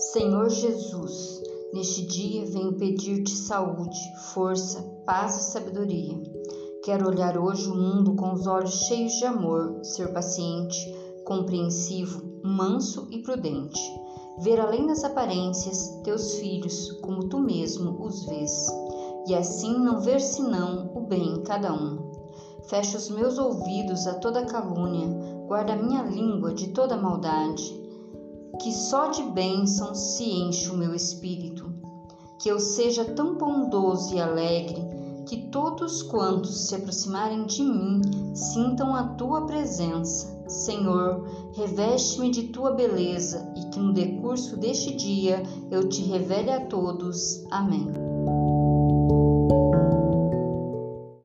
Senhor Jesus, neste dia venho pedir-te saúde, força, paz e sabedoria. Quero olhar hoje o mundo com os olhos cheios de amor, ser paciente, compreensivo, manso e prudente. Ver além das aparências teus filhos como tu mesmo os vês, e assim não ver senão o bem em cada um. Fecha os meus ouvidos a toda calúnia, guarda minha língua de toda maldade que só de bênçãos se enche o meu espírito, que eu seja tão bondoso e alegre que todos quantos se aproximarem de mim sintam a tua presença. Senhor, reveste-me de tua beleza e que no decurso deste dia eu te revele a todos. Amém.